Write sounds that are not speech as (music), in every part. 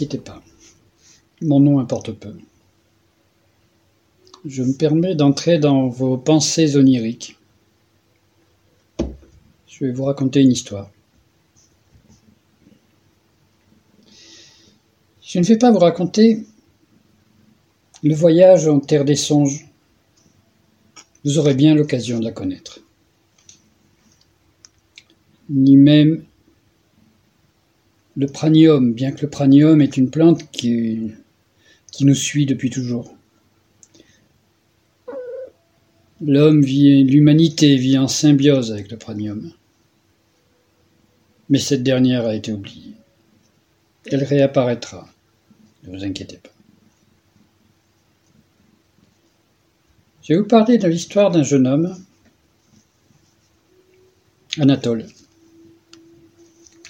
inquiétez pas. Mon nom importe peu. Je me permets d'entrer dans vos pensées oniriques. Je vais vous raconter une histoire. Je ne vais pas vous raconter le voyage en terre des songes. Vous aurez bien l'occasion de la connaître. Ni même le pranium, bien que le pranium est une plante qui, nous suit depuis toujours. L'homme vit, l'humanité vit en symbiose avec le pranium. Mais cette dernière a été oubliée. Elle réapparaîtra. Ne vous inquiétez pas. Je vais vous parler de l'histoire d'un jeune homme, Anatole,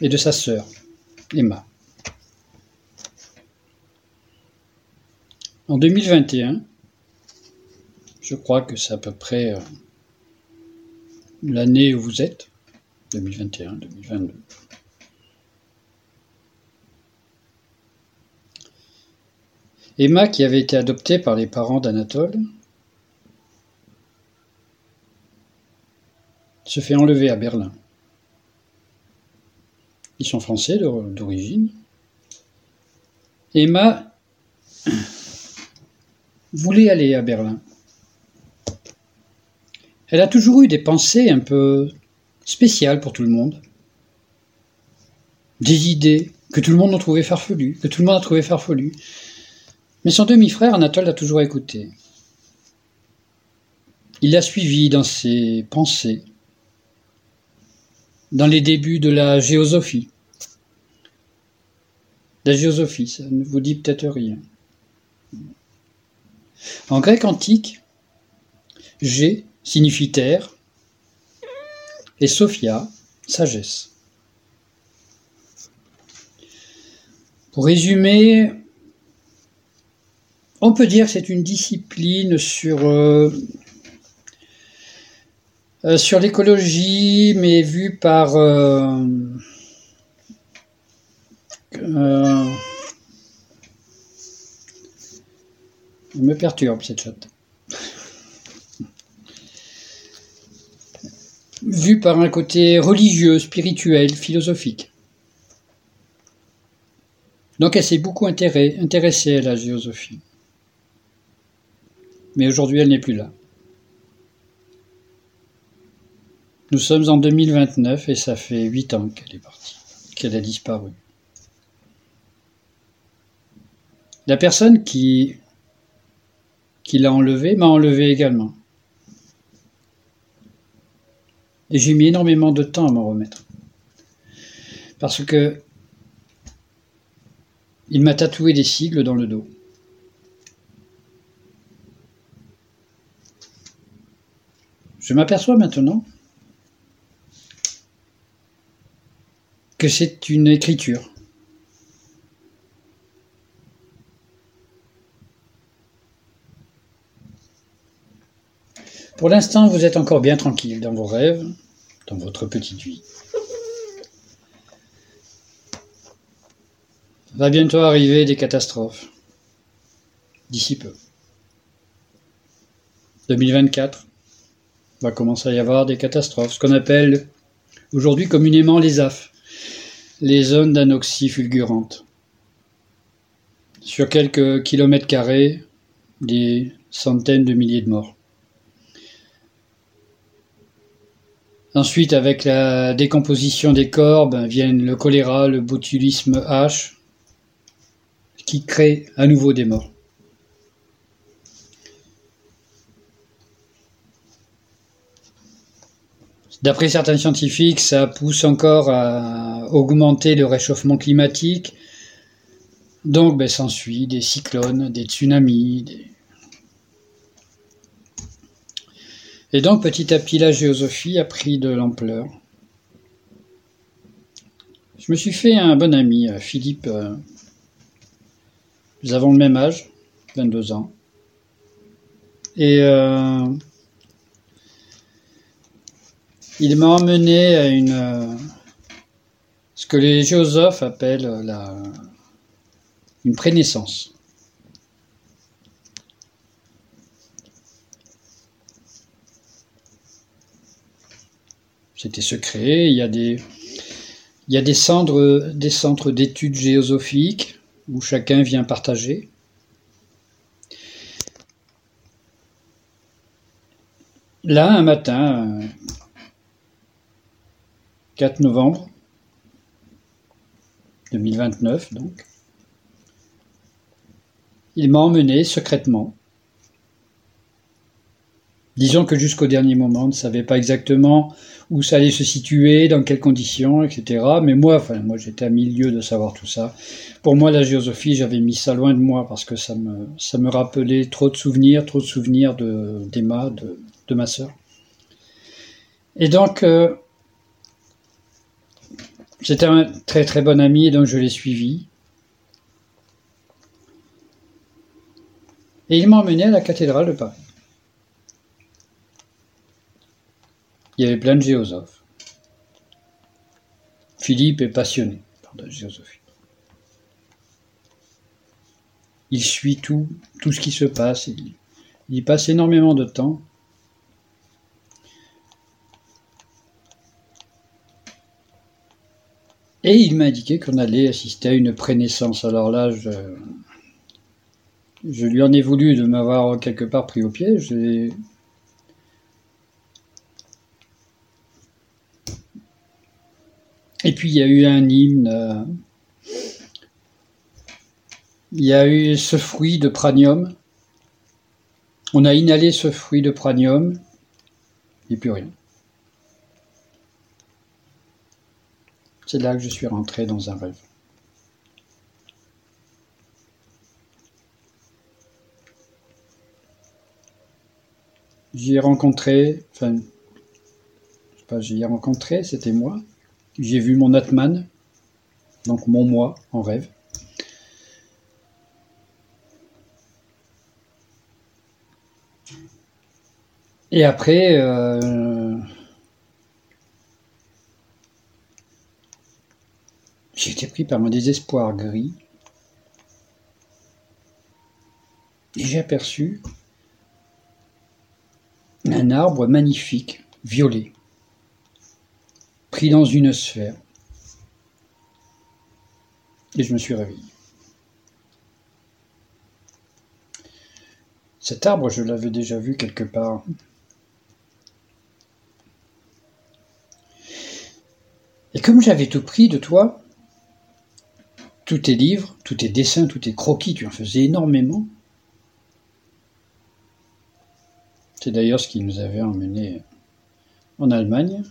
et de sa sœur, Emma. En 2021, je crois que c'est à peu près euh, l'année où vous êtes, 2021, 2022. Emma, qui avait été adoptée par les parents d'Anatole, se fait enlever à Berlin. Ils sont français d'origine. Emma voulait aller à Berlin. Elle a toujours eu des pensées un peu spéciales pour tout le monde. Des idées que tout le monde a trouvé farfelues, que tout le monde a trouvé farfelues. Mais son demi-frère, Anatole, l'a toujours écouté. Il l'a suivi dans ses pensées, dans les débuts de la géosophie. La géosophie, ça ne vous dit peut-être rien. En grec antique, G signifie terre et Sophia, sagesse. Pour résumer, on peut dire que c'est une discipline sur, euh, euh, sur l'écologie, mais vue par... Euh, elle me perturbe cette chatte. Vue par un côté religieux, spirituel, philosophique. Donc elle s'est beaucoup intéressée à la géosophie mais aujourd'hui elle n'est plus là. Nous sommes en 2029 et ça fait huit ans qu'elle est partie, qu'elle a disparu. La personne qui, qui l'a enlevée m'a enlevé également. Et j'ai mis énormément de temps à m'en remettre. Parce que il m'a tatoué des sigles dans le dos. Je m'aperçois maintenant que c'est une écriture. Pour l'instant, vous êtes encore bien tranquille dans vos rêves, dans votre petite vie. Va bientôt arriver des catastrophes. D'ici peu. 2024, va commencer à y avoir des catastrophes, ce qu'on appelle aujourd'hui communément les AF, les zones d'anoxie fulgurante. Sur quelques kilomètres carrés, des centaines de milliers de morts. Ensuite, avec la décomposition des corps, ben, viennent le choléra, le botulisme H, qui crée à nouveau des morts. D'après certains scientifiques, ça pousse encore à augmenter le réchauffement climatique. Donc, ben, s'ensuit des cyclones, des tsunamis. Et donc, petit à petit, la géosophie a pris de l'ampleur. Je me suis fait un bon ami, euh, Philippe. Euh, nous avons le même âge, 22 ans. Et euh, il m'a emmené à une ce que les géosophes appellent la une prénaissance. C'était secret. Il y a des, il des centres, des centres d'études géosophiques où chacun vient partager. Là, un matin, 4 novembre 2029, donc, il m'a emmené secrètement Disons que jusqu'au dernier moment, on ne savait pas exactement où ça allait se situer, dans quelles conditions, etc. Mais moi, enfin, moi, j'étais à milieu de savoir tout ça. Pour moi, la géosophie, j'avais mis ça loin de moi parce que ça me, rappelait trop de souvenirs, trop de souvenirs de, d'Emma, de, de ma sœur. Et donc, euh, c'était un très très bon ami et donc je l'ai suivi. Et il m'a emmené à la cathédrale de Paris. Il y avait plein de géosophes. Philippe est passionné par la géosophie. Il suit tout, tout ce qui se passe. Il, y passe énormément de temps. Et il m'a indiqué qu'on allait assister à une prénaissance. Alors là, je, lui en ai voulu de m'avoir quelque part pris au piège. Et puis il y a eu un hymne. Euh, il y a eu ce fruit de pranium. On a inhalé ce fruit de pranium. Et plus rien. C'est là que je suis rentré dans un rêve. J'y ai rencontré, enfin, je sais pas, j'y rencontré, c'était moi. J'ai vu mon Atman, donc mon moi en rêve. Et après, euh, j'ai été pris par un désespoir gris. Et j'ai aperçu un arbre magnifique, violet pris dans une sphère. Et je me suis réveillé. Cet arbre, je l'avais déjà vu quelque part. Et comme j'avais tout pris de toi, tous tes livres, tous tes dessins, tous tes croquis, tu en faisais énormément. C'est d'ailleurs ce qui nous avait emmenés en Allemagne.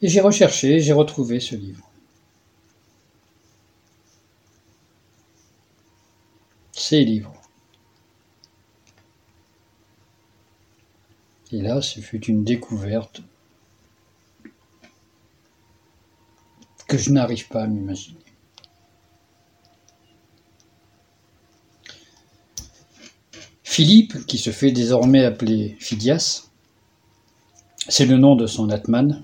Et j'ai recherché, j'ai retrouvé ce livre. Ces livres. Et là, ce fut une découverte que je n'arrive pas à m'imaginer. Philippe, qui se fait désormais appeler Phidias, c'est le nom de son Atman,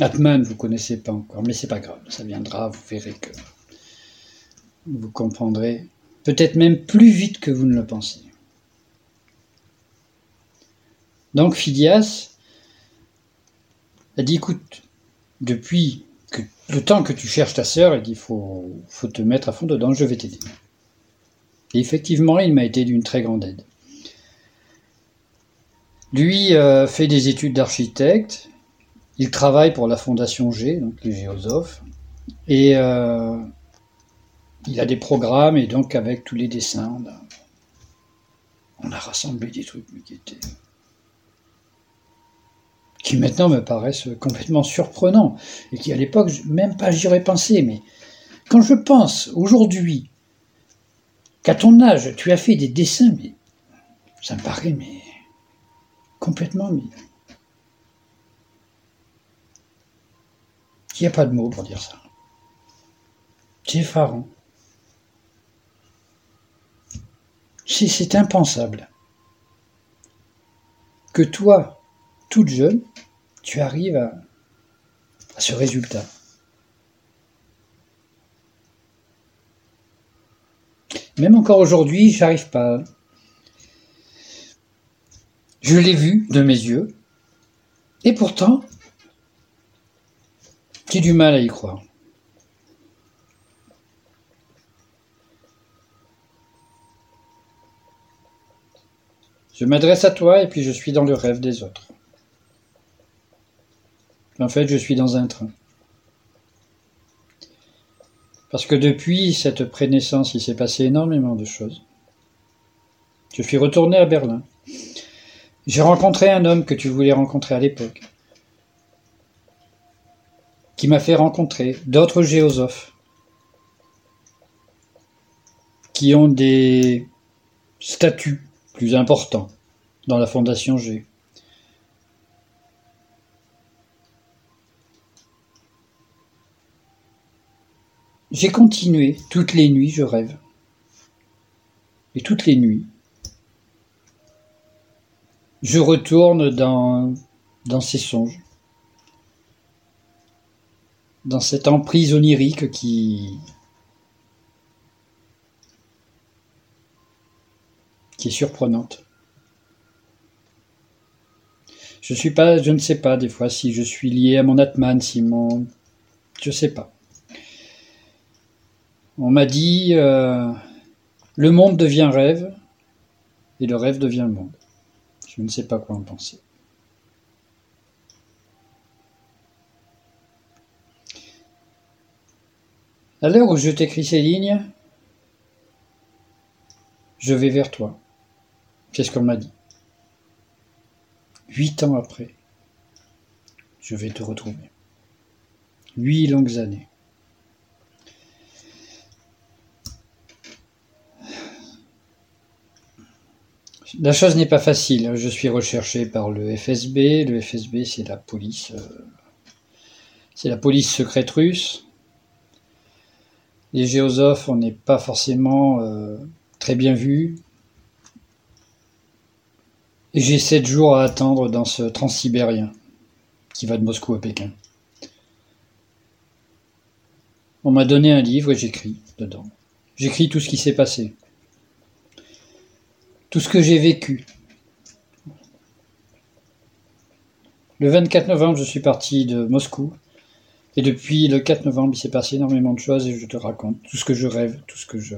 Atman, vous connaissez pas encore, mais c'est pas grave, ça viendra, vous verrez que vous comprendrez peut-être même plus vite que vous ne le pensez. Donc Phidias a dit écoute, depuis que, le temps que tu cherches ta sœur, il dit faut, faut te mettre à fond dedans, je vais t'aider. Et effectivement, il m'a été d'une très grande aide. Lui euh, fait des études d'architecte, il travaille pour la Fondation G, donc les géosophes, et euh, il a des programmes, et donc avec tous les dessins, on a, rassemblé des trucs qui étaient qui maintenant me paraissent complètement surprenants, et qui à l'époque, même pas j'y aurais pensé, mais quand je pense aujourd'hui qu'à ton âge, tu as fait des dessins, mais ça me paraît mais complètement mais Il n'y a pas de mots pour dire ça. C'est effarant. C'est impensable que toi, toute jeune, tu arrives à, ce résultat. Même encore aujourd'hui, j'arrive pas. Je l'ai vu de mes yeux, et pourtant, j'ai du mal à y croire. Je m'adresse à toi et puis je suis dans le rêve des autres. En fait, je suis dans un train. Parce que depuis cette prénaissance, il s'est passé énormément de choses. Je suis retourné à Berlin. J'ai rencontré un homme que tu voulais rencontrer à l'époque, qui m'a fait rencontrer d'autres géosophes, qui ont des statuts plus importants dans la Fondation G. J'ai continué, toutes les nuits je rêve. Et toutes les nuits, je retourne dans, dans ces songes, dans cette emprise onirique qui, qui est surprenante. Je suis pas, je ne sais pas des fois si je suis lié à mon Atman, si mon, je sais pas. On m'a dit, euh, le monde devient rêve et le rêve devient le monde. Je ne sais pas quoi en penser. À l'heure où je t'écris ces lignes, je vais vers toi. C'est ce qu'on m'a dit. Huit ans après, je vais te retrouver. Huit longues années. La chose n'est pas facile. Je suis recherché par le FSB. Le FSB, c'est la police. Euh, c'est la police secrète russe. Les géosophes, on n'est pas forcément euh, très bien vus. Et j'ai sept jours à attendre dans ce transsibérien qui va de Moscou à Pékin. On m'a donné un livre et j'écris dedans. J'écris tout ce qui s'est passé tout ce que j'ai vécu. Le 24 novembre, je suis parti de Moscou. Et depuis le 4 novembre, il s'est passé énormément de choses et je te raconte tout ce que je rêve, tout ce que je.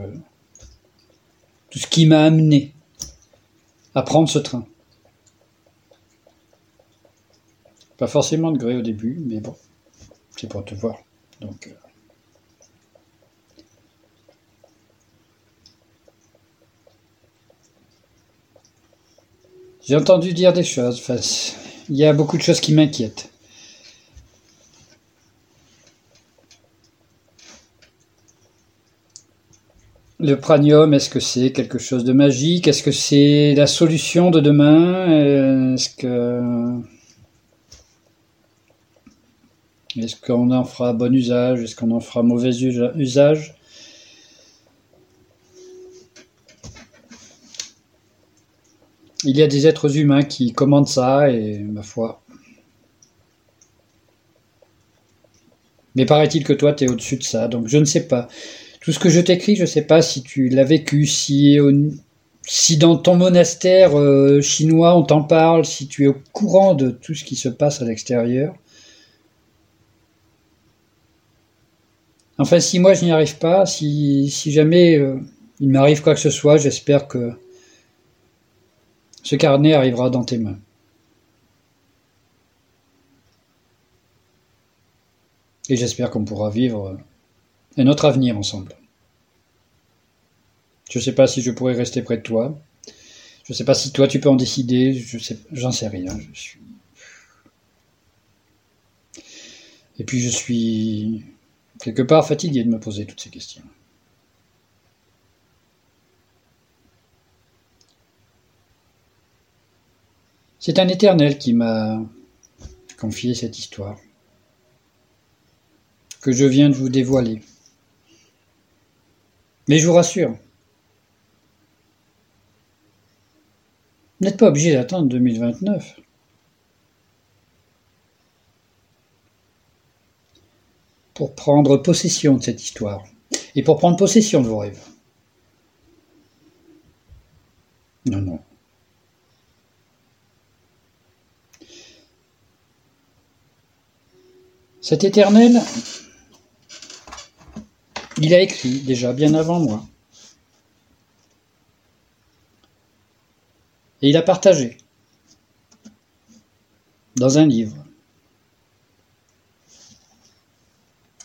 tout ce qui m'a amené à prendre ce train. Pas forcément de gré au début, mais bon, c'est pour te voir. Donc. J'ai entendu dire des choses. il y a beaucoup de choses qui m'inquiètent. Le pranium, est-ce que c'est quelque chose de magique? Est-ce que c'est la solution de demain? Est-ce que est-ce qu'on en fera bon usage? Est-ce qu'on en fera mauvais usage? Il y a des êtres humains qui commandent ça et ma foi. Mais paraît-il que toi, tu es au-dessus de ça, donc je ne sais pas. Tout ce que je t'écris, je ne sais pas si tu l'as vécu, si, dans ton monastère euh, chinois on t'en parle, si tu es au courant de tout ce qui se passe à l'extérieur. Enfin, si moi je n'y arrive pas, si, si jamais euh, il m'arrive quoi que ce soit, j'espère que ce carnet arrivera dans tes mains. Et j'espère qu'on pourra vivre un autre avenir ensemble. Je ne sais pas si je pourrai rester près de toi. Je ne sais pas si toi tu peux en décider. Je sais, j'en sais rien. Je suis. Et puis je suis quelque part fatigué de me poser toutes ces questions. C'est un éternel qui m'a confié cette histoire, que je viens de vous dévoiler. Mais je vous rassure, vous n'êtes pas obligé d'attendre 2029. pour prendre possession de cette histoire et pour prendre possession de vos rêves. Cet éternel, il a écrit déjà bien avant moi. Et il a partagé dans un livre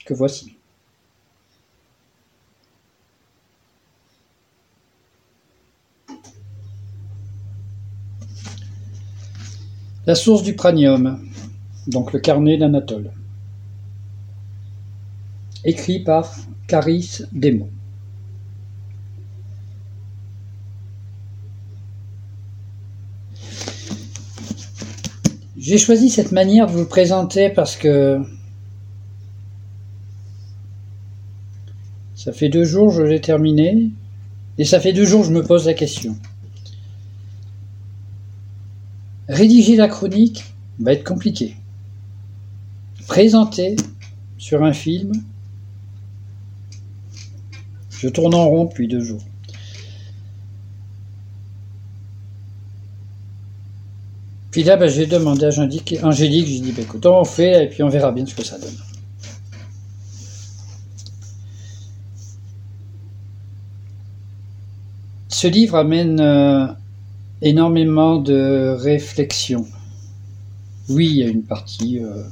que voici. La source du pranium, donc le carnet d'Anatole. Écrit par Caris Demo. J'ai choisi cette manière de vous présenter parce que ça fait deux jours que je l'ai terminé et ça fait deux jours que je me pose la question. Rédiger la chronique va être compliqué. Présenter sur un film, je tourne en rond depuis deux jours. Puis là, ben, j'ai demandé à Angélique, j'ai dit, ben, écoute, on fait et puis on verra bien ce que ça donne. Ce livre amène euh, énormément de réflexion. Oui, il y a une partie... Euh,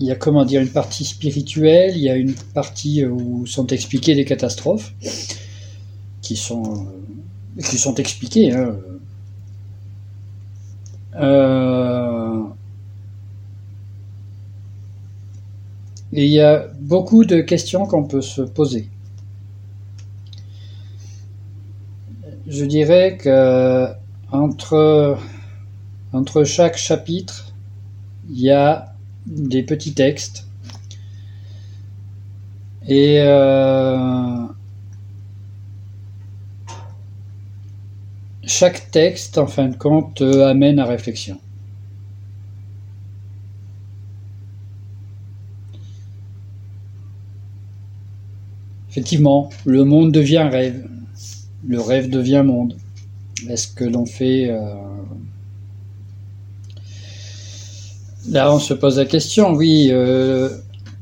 il y a comment dire une partie spirituelle, il y a une partie où sont expliquées les catastrophes qui sont qui sont expliquées. Hein. Euh, et il y a beaucoup de questions qu'on peut se poser. je dirais que entre, entre chaque chapitre, il y a des petits textes. Et euh, chaque texte, en fin de compte, amène à réflexion. Effectivement, le monde devient rêve le rêve devient monde. Est-ce que l'on fait... Euh, là, on se pose la question, oui, euh,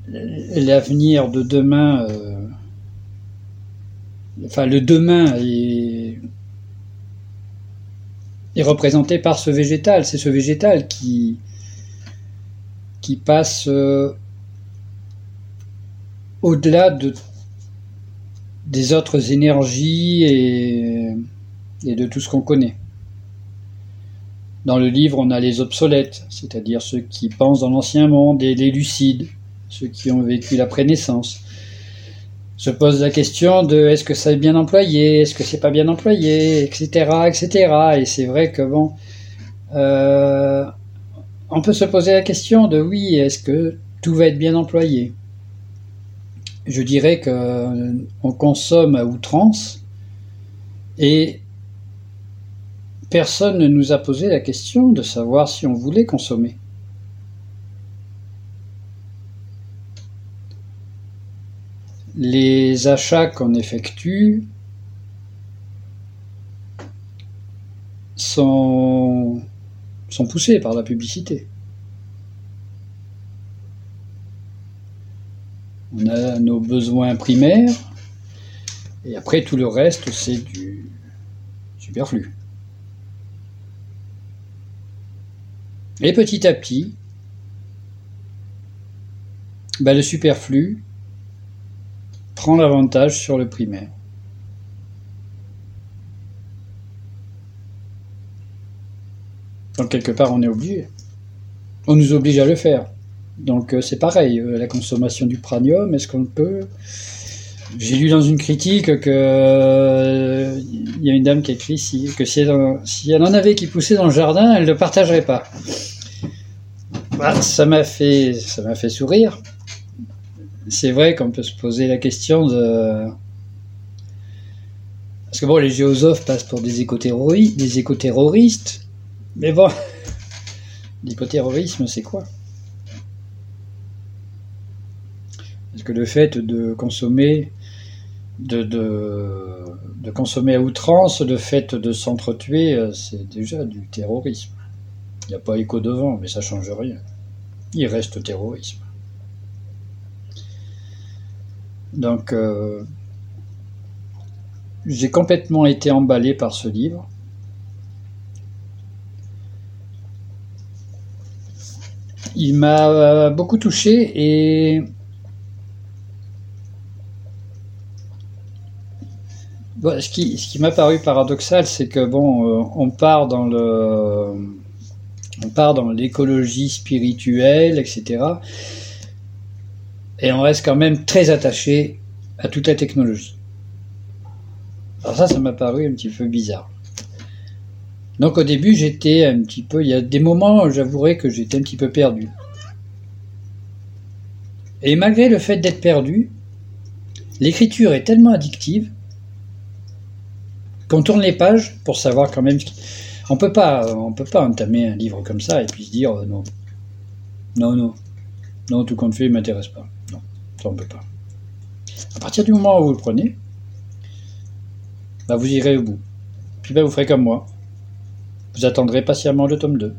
l'avenir de demain, euh, enfin le demain est, représenté par ce végétal. C'est ce végétal qui, passe au-delà de des autres énergies et, de tout ce qu'on connaît. Dans le livre, on a les obsolètes, c'est-à-dire ceux qui pensent dans l'ancien monde, et les lucides, ceux qui ont vécu la prénaissance. Se pose la question de est-ce que ça est bien employé, est-ce que c'est pas bien employé, etc., etc. Et c'est vrai que bon, euh, on peut se poser la question de oui, est-ce que tout va être bien employé? Je dirais qu'on consomme à outrance et personne ne nous a posé la question de savoir si on voulait consommer. Les achats qu'on effectue sont, poussés par la publicité. On a nos besoins primaires, et après tout le reste, c'est du superflu. Et petit à petit, bah, le superflu prend l'avantage sur le primaire. Donc quelque part, on est obligé. On nous oblige à le faire. Donc euh, c'est pareil, euh, la consommation du pranium, est-ce qu'on peut J'ai lu dans une critique que euh, il y a une dame qui a écrit que si elle, en avait qui poussaient dans le jardin, elle ne le partagerait pas. Bah, ça m'a fait ça m'a fait sourire. C'est vrai qu'on peut se poser la question de parce que bon, les géosophes passent pour des écoterroristes, des écoterroristes, mais bon, (laughs) l'écoterrorisme, c'est quoi? Parce que le fait de consommer, de, consommer à outrance, le fait de s'entretuer, euh, c'est déjà du terrorisme. Il n'y a pas écho devant, mais ça change rien. Il reste terrorisme. Donc, euh, j'ai complètement été emballé par ce livre. Il m'a beaucoup touché et ce qui, m'a paru paradoxal, c'est que bon, euh, on part dans on part dans l'écologie spirituelle, etc. Et on reste quand même très attaché à toute la technologie. Alors ça, ça m'a paru un petit peu bizarre. Donc au début, j'étais un petit peu, il y a des moments, j'avouerai que j'étais un petit peu perdu. Et malgré le fait d'être perdu, l'écriture est tellement addictive qu'on tourne les pages pour savoir quand même. On peut pas, on peut pas entamer un livre comme ça et puis se dire euh, non, non, non, non, tout compte fait, m'intéresse pas. Non, ça on peut pas. À partir du moment où vous le prenez, bah, vous irez au bout. Puis bah, vous ferez comme moi. Vous attendrez patiemment le tome 2.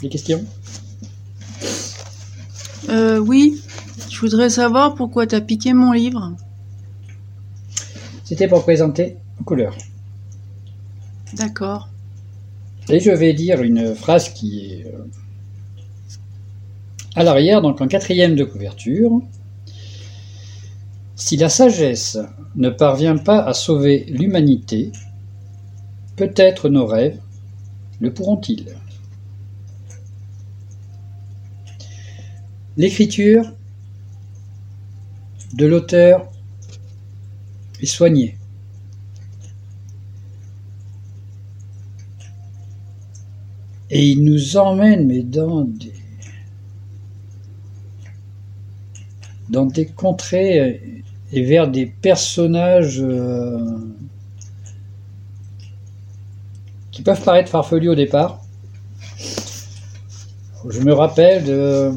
Des questions? Euh, Oui, je voudrais savoir pourquoi tu as piqué mon livre. C'était pour présenter en couleur. D'accord. Et je vais dire une phrase qui est euh, à l'arrière, donc en quatrième de couverture. Si la sagesse ne parvient pas à sauver l'humanité, peut-être nos rêves le pourront-ils? L'écriture de l'auteur est soignée. Et il nous emmène mais dans des dans des contrées et vers des personnages euh, qui peuvent paraître farfelus au départ. Je me rappelle de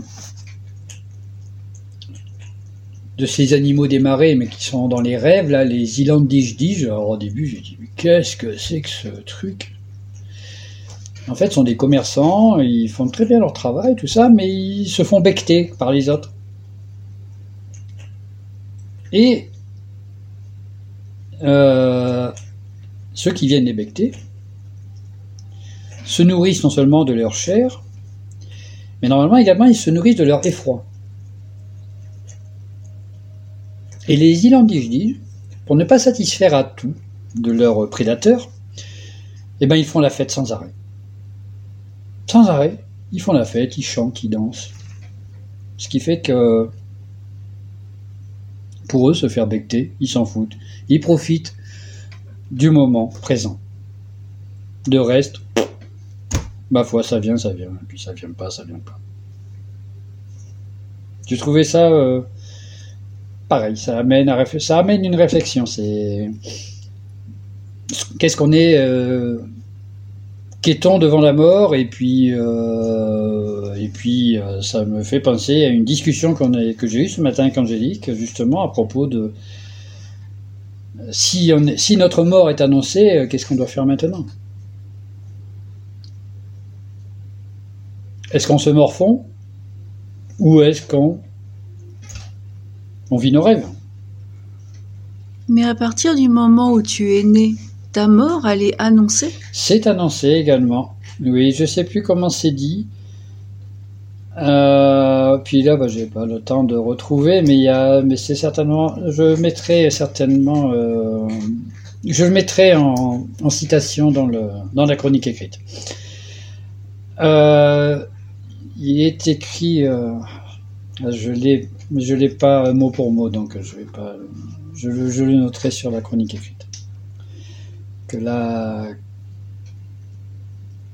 de ces animaux des marais, mais qui sont dans les rêves, là, les Ilandij Alors au début, j'ai dit, mais qu'est-ce que c'est que ce truc? En fait, ce sont des commerçants, ils font très bien leur travail, tout ça, mais ils se font becter par les autres. Et euh, ceux qui viennent les becter se nourrissent non seulement de leur chair, mais normalement également ils se nourrissent de leur effroi. Et les Ilandijdi, pour ne pas satisfaire à tout de leurs prédateurs, eh ben, ils font la fête sans arrêt. Sans arrêt, ils font la fête, ils chantent, ils dansent. Ce qui fait que pour eux, se faire becter, ils s'en foutent. Ils profitent du moment présent. De reste, ma foi, ça vient, ça vient, puis ça vient pas, ça vient pas. Tu trouvais ça euh, pareil, ça amène, une réflexion. C'est qu'est-ce qu'on est, euh, qu'est-on devant la mort? Et puis, euh, et puis, euh, ça me fait penser à une discussion qu'on que j'ai eue ce matin avec Angélique, justement à propos de si notre mort est annoncée, qu'est-ce qu'on doit faire maintenant? Est-ce qu'on se morfond? Ou est-ce qu'on on vit nos rêves. Mais à partir du moment où tu es né, ta mort, elle est annoncée C'est annoncé également. Oui, je sais plus comment c'est dit. Euh, puis là, bah, j'ai pas le temps de retrouver, mais il y a, mais c'est certainement, je mettrai certainement, euh, je le mettrai en, citation dans le dans la chronique écrite. Euh, il est écrit, je l'ai mais je l'ai pas mot pour mot, donc je vais pas. Je, le noterai sur la chronique écrite. Que la,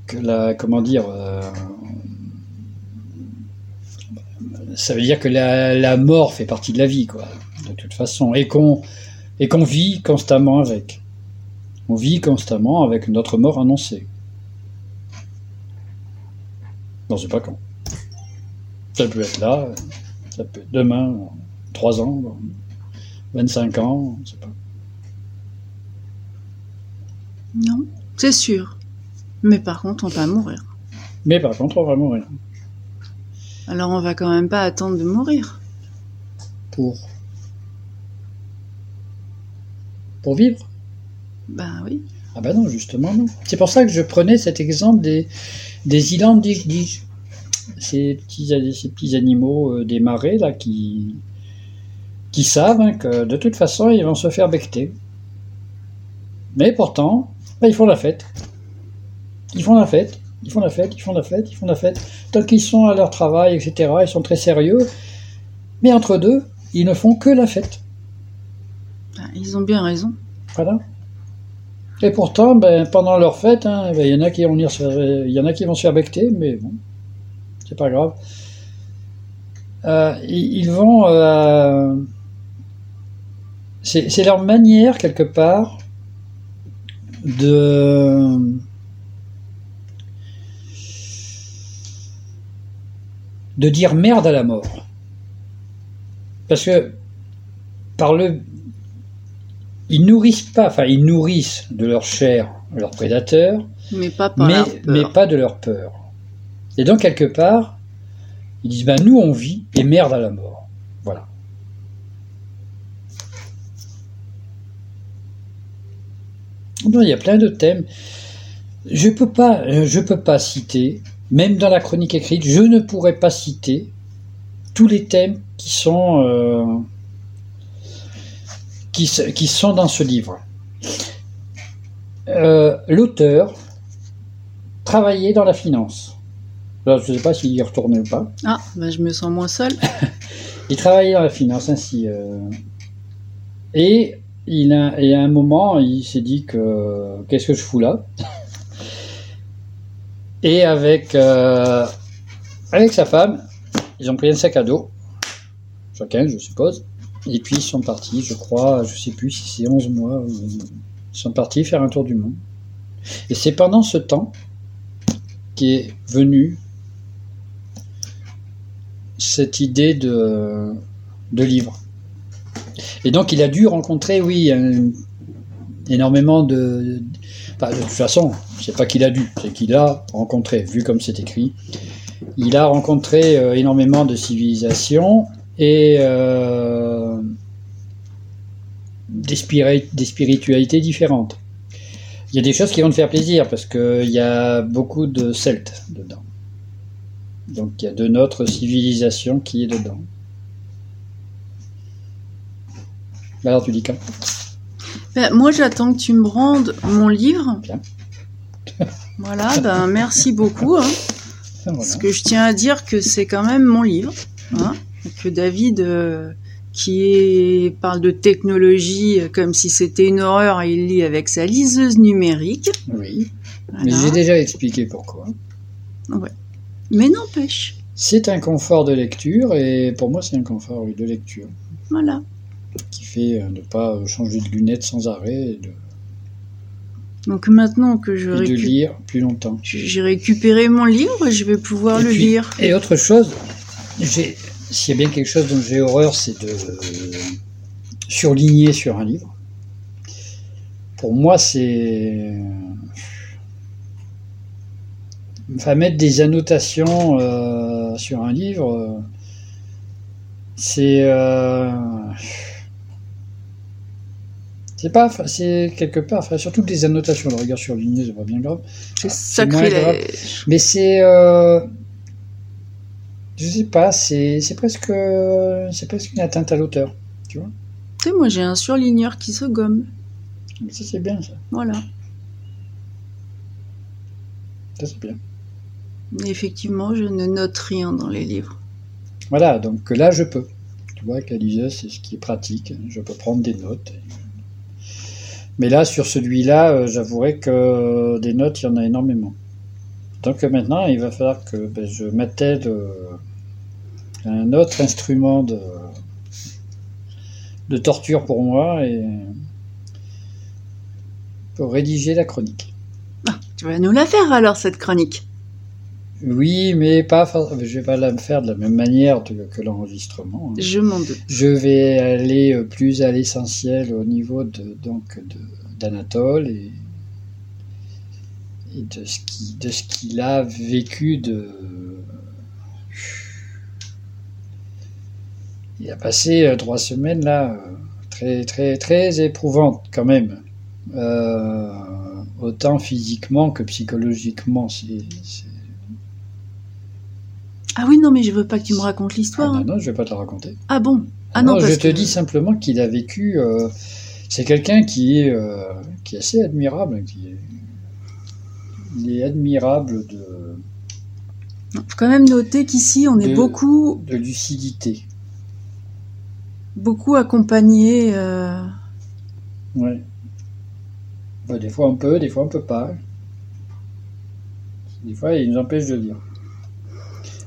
que la, comment dire, euh, ça veut dire que la, mort fait partie de la vie, quoi, de toute façon, et qu'on et qu'on vit constamment avec. On vit constamment avec notre mort annoncée. Non, c'est pas quand. Ça peut être là, ça peut être demain, 3 ans, 25 ans, on ne sait pas. Non, c'est sûr. Mais par contre, on va mourir. Mais par contre, on va mourir. Alors on va quand même pas attendre de mourir. Pour. Pour vivre? Bah oui. Ah bah non, justement non. C'est pour ça que je prenais cet exemple des, des d'Ige. Ces petits, ces petits animaux euh, des marais là qui, qui savent hein, que de toute façon ils vont se faire becter. Mais pourtant, bah, ils font la fête. Ils font la fête, ils font la fête, ils font la fête, ils font la fête. Tant qu'ils sont à leur travail, etc., ils sont très sérieux. Mais entre deux, ils ne font que la fête. Bah, ils ont bien raison. Voilà. Et pourtant, ben, pendant leur fête, hein, ben, il y en a qui vont venir se faire- y en a qui vont se faire becter, mais bon, c'est pas grave. Euh, ils, vont, euh, c'est c'est leur manière quelque part de de dire merde à la mort. Parce que par le ils nourrissent pas, enfin ils nourrissent de leur chair leurs prédateurs, Mais pas par mais, leur peur. mais pas de leur peur. Et donc quelque part, ils disent ben nous on vit et merde à la mort. Voilà. Il y a plein de thèmes. Je peux euh, peux pas citer, même dans la chronique écrite, je ne pourrais pas citer tous les thèmes qui sont euh, qui sont dans ce livre. Euh, L'auteur travaillait dans la finance. Alors, je ne sais pas s'il y retournait ou pas. Ah, bah je me sens moins seule. (laughs) Il travaillait dans la finance ainsi. euh, et, il a, et à un moment, il s'est dit que qu'est-ce que je fous là? (laughs) Et avec, euh, avec sa femme, ils ont pris un sac à dos, chacun, je suppose. Et puis ils sont partis, je crois, je sais plus si c'est 11 mois, ou- ils sont partis faire un tour du monde. Et c'est pendant ce temps qu'est venue cette idée de, livre. Et donc il a dû rencontrer, oui, énormément de... de toute façon, c'est pas qu'il a dû, c'est qu'il a rencontré, vu comme c'est écrit, il a rencontré euh, énormément de civilisations et euh, des, des spiritualités différentes. Il y a des choses qui vont te faire plaisir parce qu'il y a beaucoup de Celtes dedans. Donc il y a de notre civilisation qui est dedans. Alors tu dis quand Ben, moi, j'attends que tu me rendes mon livre. Bien. (laughs) Voilà, ben merci beaucoup. hein. (laughs) Voilà. Parce que je tiens à dire que c'est quand même mon livre. hein, que David, euh, qui est- parle de technologie euh, comme si c'était une horreur, il lit avec sa liseuse numérique. Oui, mais j'ai déjà expliqué pourquoi. Mais n'empêche. C'est un confort de lecture et pour moi c'est un confort de lecture Voilà. qui fait euh, ne pas euh, changer de lunettes sans arrêt et de, Donc maintenant que je et de récu- lire plus longtemps. j'ai récupéré mon livre, je vais pouvoir Et le puis- lire. Et autre chose, s'il y a bien quelque chose dont j'ai horreur, c'est de euh, surligner sur un livre. Pour moi, c'est. Enfin, mettre des annotations euh, sur un livre, euh, c'est. euh, C'est pas, c'est quelque part, enfin, surtout des annotations, le regard surligné, c'est pas bien grave. C'est sacrilège. Mais c'est. euh, je sais pas, c'est c'est presque, c'est presque une atteinte à l'auteur. Tu sais, moi j'ai un surligneur qui se gomme. Mais ça, c'est bien, ça. Voilà. Ça, c'est bien. Effectivement, je ne note rien dans les livres. Voilà, donc là, je peux. Tu vois, liseuse, c'est ce qui est pratique. Je peux prendre des notes. Mais là, sur celui-là, euh, j'avouerai que des notes, il y en a énormément. Donc euh, maintenant, il va falloir que ben, je m'attelle euh, à un autre instrument de, de torture pour moi et pour rédiger la chronique. Ah, tu vas nous la faire alors, cette chronique. Oui, mais pas, je vais pas la faire de la même manière que- l'enregistrement. hein. Je m'en doute. Je vais aller euh, plus à l'essentiel au niveau de donc de- d'Anatole et et de ce qui, de ce qu'il a vécu de. Il a passé euh, trois semaines là, euh, très très très éprouvantes quand même, Euh, autant physiquement que psychologiquement. C'est- Ah oui, non, mais je veux pas que tu me racontes Ah l'histoire. non, hein. non, je vais pas te la raconter. Ah bon? Ah non, Non, parce je te que- dis simplement qu'il a vécu. euh, c'est quelqu'un qui est euh, qui est assez admirable. Qui est, il est admirable de, faut quand même noter qu'ici, on est De- beaucoup, de lucidité. beaucoup accompagnés. euh, Ouais. Bah, des fois on peut, des fois on peut pas. Des fois il nous empêche de lire.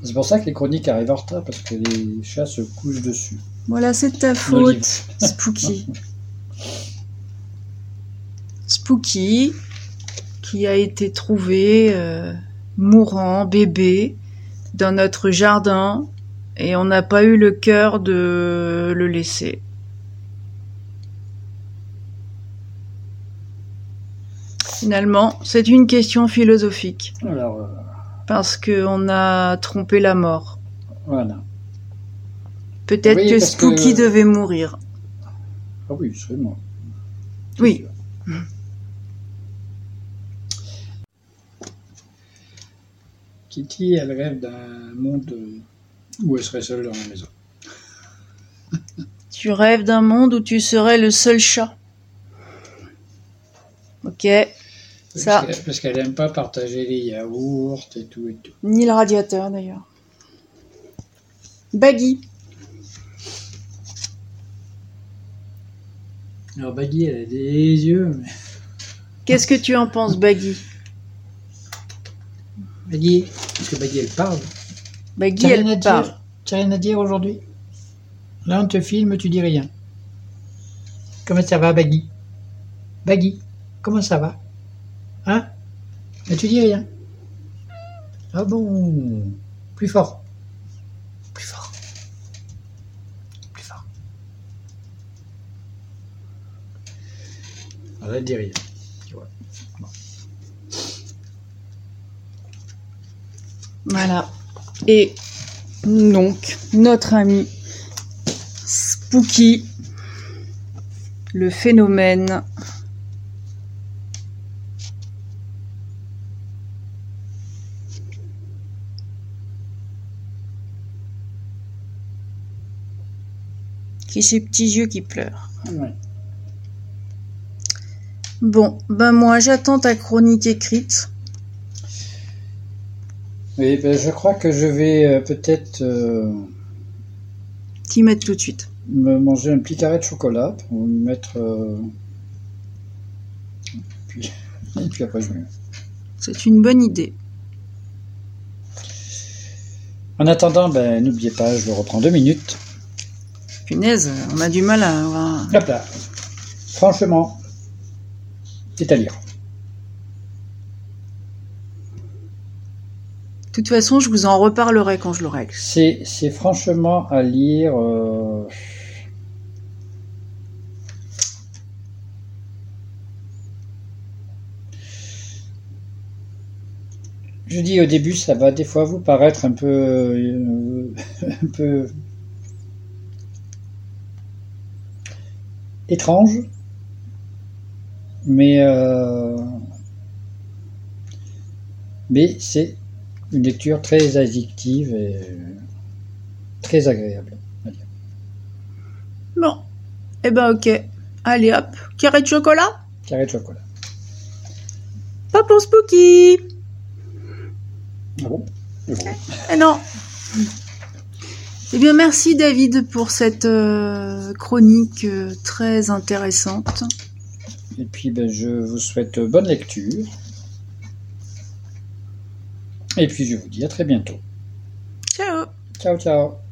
C'est pour ça que les chroniques arrivent en retard parce que les chats se couchent dessus. Voilà, c'est de ta faute. (laughs) Spooky. Spooky, qui a été trouvé euh, mourant, bébé, dans notre jardin, et on n'a pas eu le cœur de le laisser. Finalement, c'est une question philosophique, Alors euh, parce qu'on a trompé la mort. voilà. Peut-être Oui, que Spooky devait mourir. Ah oui, c'est moi. Oui. Kitty, elle rêve d'un monde où elle serait seule dans la maison. Tu rêves d'un monde où tu serais le seul chat. Ok. Ça. Parce qu'elle- Parce qu'elle aime pas partager les yaourts et tout et tout. Ni le radiateur d'ailleurs. Baggy. Alors Baggy, elle a des yeux. Mais... Qu'est-ce que tu en penses, Baggy? Baggy, parce que Baggy, elle parle. Baggy, T'as rien elle parle. dire T'as rien à dire aujourd'hui? Là, on te filme, tu dis rien. Comment ça va, Baggy? Baggy, comment ça va? Hein? Mais tu dis rien. Ah bon? Plus fort. Plus fort. Plus fort. Alors, elle. Tu vois. Voilà. Et donc, notre ami Spooky, le phénomène. Qui ses petits yeux qui pleurent. Ouais. Bon, ben moi j'attends ta chronique écrite. Oui, ben, je crois que je vais euh, peut-être euh, T'y mettre tout de suite. me manger un petit carré de chocolat pour me mettre. euh, Puis, (laughs) et puis après, je vais. C'est une bonne idée. En attendant, ben, n'oubliez pas, je le reprends deux minutes. Punaise, on a du mal à avoir... Hop là. Franchement, c'est à lire. De toute façon, je vous en reparlerai quand je l'aurai. C'est, c'est franchement à lire. euh, Je dis au début, ça va des fois vous paraître un peu, euh, (laughs) un peu étrange, mais euh, mais c'est une lecture très addictive et très agréable. à lire. Bon. Eh ben ok. Allez hop, carré de chocolat? Carré de chocolat. Pas pour Spooky Ah bon? Eh non Eh bien merci David pour cette euh, chronique euh, très intéressante. Et puis ben, je vous souhaite bonne lecture. Et puis je vous dis à très bientôt. Ciao Ciao ciao